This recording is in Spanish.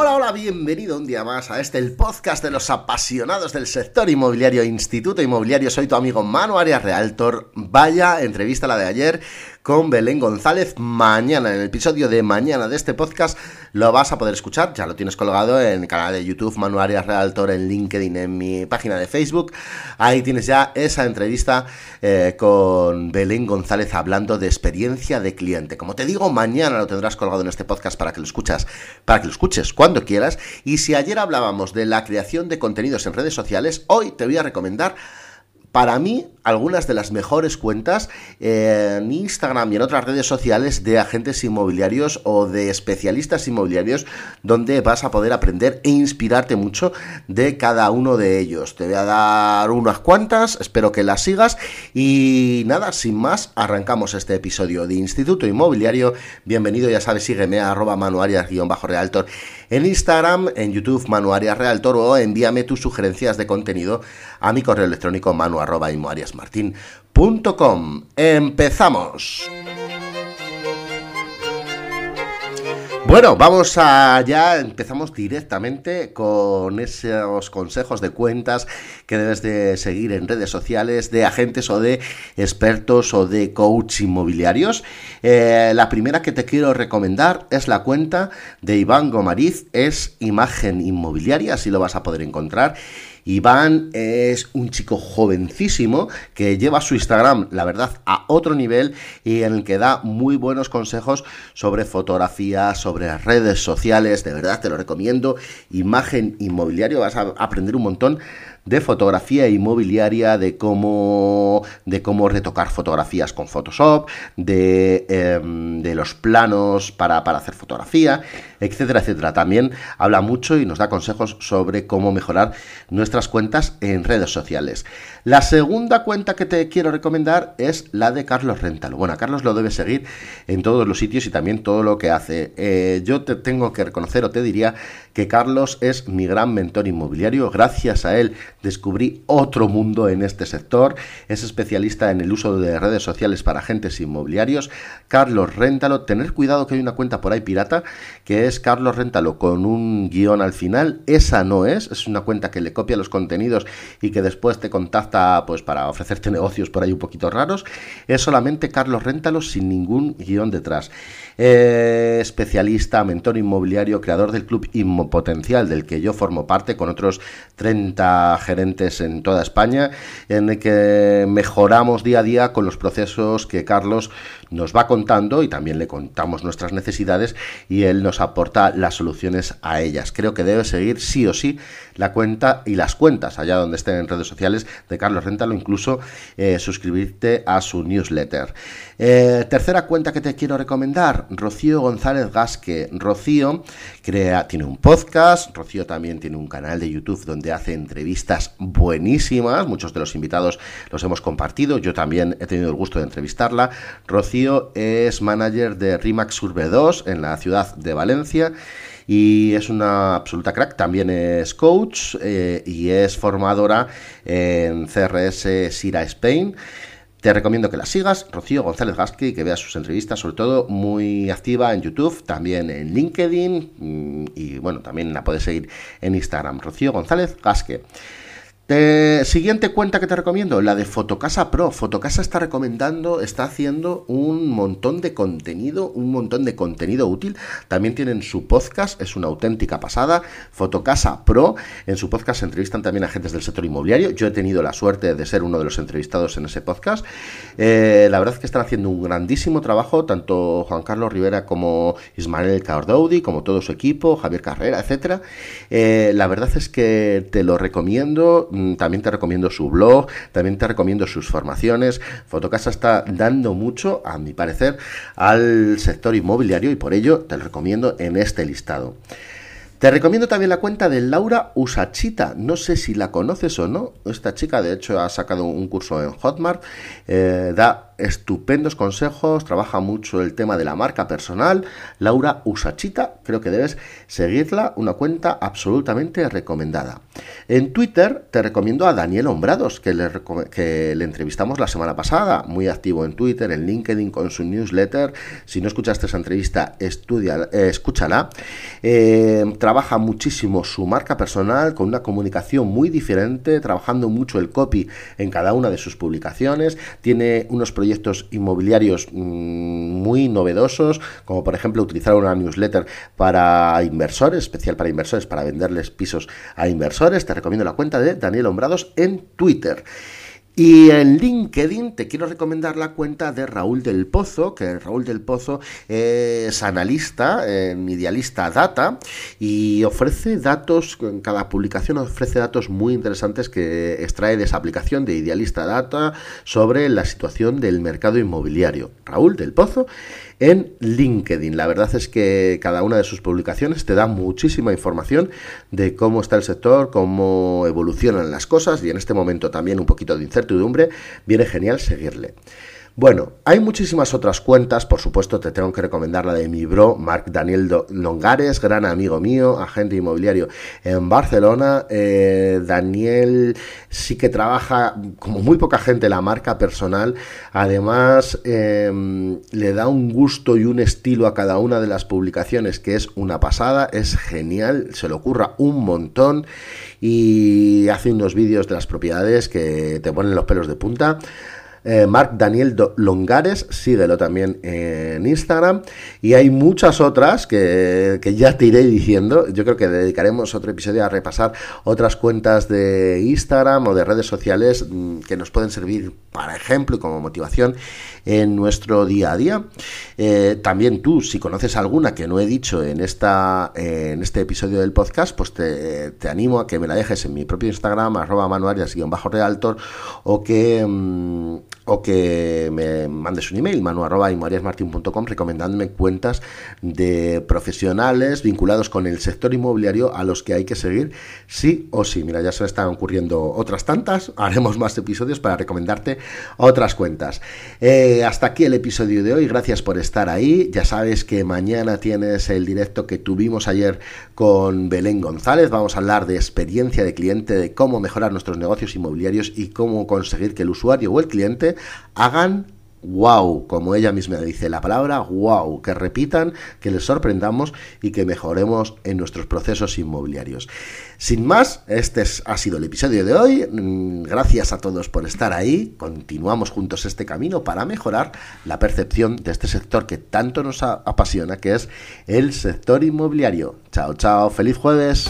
Hola, hola, bienvenido un día más a este, el podcast de los apasionados del sector inmobiliario, Instituto Inmobiliario. Soy tu amigo Manu Arias Realtor. Vaya entrevista la de ayer con Belén González. Mañana, en el episodio de mañana de este podcast, lo vas a poder escuchar. Ya lo tienes colgado en el canal de YouTube Manu Arias Realtor, en LinkedIn, en mi página de Facebook. Ahí tienes ya esa entrevista eh, con Belén González hablando de experiencia de cliente. Como te digo, mañana lo tendrás colgado en este podcast para que lo escuchas, para que lo escuches cuando quieras. Y si ayer hablábamos de la creación de contenidos en redes sociales, hoy te voy a recomendar para mí, algunas de las mejores cuentas eh, en Instagram y en otras redes sociales de agentes inmobiliarios o de especialistas inmobiliarios donde vas a poder aprender e inspirarte mucho de cada uno de ellos. Te voy a dar unas cuantas, espero que las sigas y nada, sin más, arrancamos este episodio de Instituto Inmobiliario. Bienvenido, ya sabes, sígueme a arroba manuarias-realtor en Instagram, en YouTube Manuarias Realtor o envíame tus sugerencias de contenido a mi correo electrónico manu arroba ¡Empezamos! Bueno, vamos allá, empezamos directamente con esos consejos de cuentas que debes de seguir en redes sociales de agentes o de expertos o de coach inmobiliarios. Eh, la primera que te quiero recomendar es la cuenta de Iván Gomariz, es Imagen Inmobiliaria, así lo vas a poder encontrar. Iván es un chico jovencísimo que lleva su Instagram, la verdad, a otro nivel y en el que da muy buenos consejos sobre fotografía, sobre redes sociales. De verdad, te lo recomiendo. Imagen inmobiliario, vas a aprender un montón de fotografía inmobiliaria, de cómo, de cómo retocar fotografías con Photoshop, de, em, de los planos para, para hacer fotografía, etcétera, etcétera. También habla mucho y nos da consejos sobre cómo mejorar nuestras cuentas en redes sociales. La segunda cuenta que te quiero recomendar es la de Carlos Rentalo. Bueno, Carlos lo debes seguir en todos los sitios y también todo lo que hace. Eh, yo te tengo que reconocer o te diría que Carlos es mi gran mentor inmobiliario. Gracias a él descubrí otro mundo en este sector. Es especialista en el uso de redes sociales para agentes inmobiliarios. Carlos Réntalo, tener cuidado que hay una cuenta por ahí pirata que es Carlos Réntalo con un guion al final. Esa no es, es una cuenta que le copia los contenidos y que después te contacta pues para ofrecerte negocios por ahí un poquito raros. Es solamente Carlos Réntalo sin ningún guion detrás. Eh, especialista, mentor inmobiliario, creador del club Inmopotencial, del que yo formo parte con otros 30 gerentes en toda España, en el que mejoramos día a día con los procesos que Carlos nos va contando y también le contamos nuestras necesidades y él nos aporta las soluciones a ellas. Creo que debe seguir sí o sí la cuenta y las cuentas allá donde estén en redes sociales de Carlos Rentalo, incluso eh, suscribirte a su newsletter. Eh, tercera cuenta que te quiero recomendar, Rocío González Gasque. Rocío crea, tiene un podcast, Rocío también tiene un canal de YouTube donde hace entrevistas buenísimas, muchos de los invitados los hemos compartido, yo también he tenido el gusto de entrevistarla. Rocío es manager de Rimax Urbe 2 en la ciudad de Valencia y es una absoluta crack. También es coach eh, y es formadora en CRS Sira Spain. Te recomiendo que la sigas, Rocío González Gasque, y que veas sus entrevistas, sobre todo muy activa en YouTube, también en LinkedIn mm, y bueno, también la puedes seguir en Instagram, Rocío González Gasque. Siguiente cuenta que te recomiendo, la de Fotocasa Pro. Fotocasa está recomendando, está haciendo un montón de contenido, un montón de contenido útil. También tienen su podcast, es una auténtica pasada. Fotocasa Pro, en su podcast se entrevistan también agentes del sector inmobiliario. Yo he tenido la suerte de ser uno de los entrevistados en ese podcast. Eh, la verdad es que están haciendo un grandísimo trabajo, tanto Juan Carlos Rivera como Ismael Cardoudi, como todo su equipo, Javier Carrera, etcétera. Eh, la verdad es que te lo recomiendo también te recomiendo su blog, también te recomiendo sus formaciones. Fotocasa está dando mucho, a mi parecer, al sector inmobiliario y por ello te lo recomiendo en este listado. Te recomiendo también la cuenta de Laura Usachita. No sé si la conoces o no. Esta chica, de hecho, ha sacado un curso en Hotmart. Eh, da estupendos consejos, trabaja mucho el tema de la marca personal. Laura Usachita, creo que debes seguirla, una cuenta absolutamente recomendada. En Twitter te recomiendo a Daniel Hombrados, que le, que le entrevistamos la semana pasada, muy activo en Twitter, en LinkedIn con su newsletter. Si no escuchaste esa entrevista, estudia, eh, escúchala. Eh, trabaja muchísimo su marca personal con una comunicación muy diferente, trabajando mucho el copy en cada una de sus publicaciones. Tiene unos proyectos inmobiliarios mm, muy novedosos, como por ejemplo utilizar una newsletter para inversores, especial para inversores, para venderles pisos a inversores. Te recomiendo la cuenta de Daniel Hombrados en Twitter. Y en LinkedIn te quiero recomendar la cuenta de Raúl del Pozo, que Raúl del Pozo es analista en Idealista Data y ofrece datos, en cada publicación ofrece datos muy interesantes que extrae de esa aplicación de Idealista Data sobre la situación del mercado inmobiliario. Raúl del Pozo en LinkedIn. La verdad es que cada una de sus publicaciones te da muchísima información de cómo está el sector, cómo evolucionan las cosas y en este momento también un poquito de incertidumbre. Viene genial seguirle. Bueno, hay muchísimas otras cuentas, por supuesto te tengo que recomendar la de mi bro, Marc Daniel Longares, gran amigo mío, agente inmobiliario en Barcelona. Eh, Daniel sí que trabaja como muy poca gente la marca personal, además em, le da un gusto y un estilo a cada una de las publicaciones que es una pasada, es genial, se le ocurra un montón y hace unos vídeos de las propiedades que te ponen los pelos de punta. Eh, Marc Daniel Longares, síguelo también en Instagram. Y hay muchas otras que, ya te iré diciendo. Yo creo que dedicaremos otro episodio a repasar otras cuentas de Instagram o de redes sociales mm, que nos pueden servir para ejemplo y como motivación en nuestro día a día. Eh, también tú, si conoces alguna que no he dicho en, esta, en este episodio del podcast, pues te, animo a que me la dejes en mi propio Instagram, arroba manuarias-realtor, o que... Mm, o que me mandes un email, manu.imariasmartin.com, recomendándome cuentas de profesionales vinculados con el sector inmobiliario a los que hay que seguir sí o sí. Mira, ya se están ocurriendo otras tantas, haremos más episodios para recomendarte otras cuentas. Eh, hasta aquí el episodio de hoy, gracias por estar ahí. Ya sabes que mañana tienes el directo que tuvimos ayer con Belén González. Vamos a hablar de experiencia de cliente, de cómo mejorar nuestros negocios inmobiliarios y cómo conseguir que el usuario o el cliente hagan wow, como ella misma dice la palabra wow, que repitan, que les sorprendamos y que mejoremos en nuestros procesos inmobiliarios. Sin más, este ha sido el episodio de hoy. Mm, gracias a todos por estar ahí. Continuamos juntos este camino para mejorar la percepción de este sector que tanto nos apasiona, que es el sector inmobiliario. Chao, chao, feliz jueves.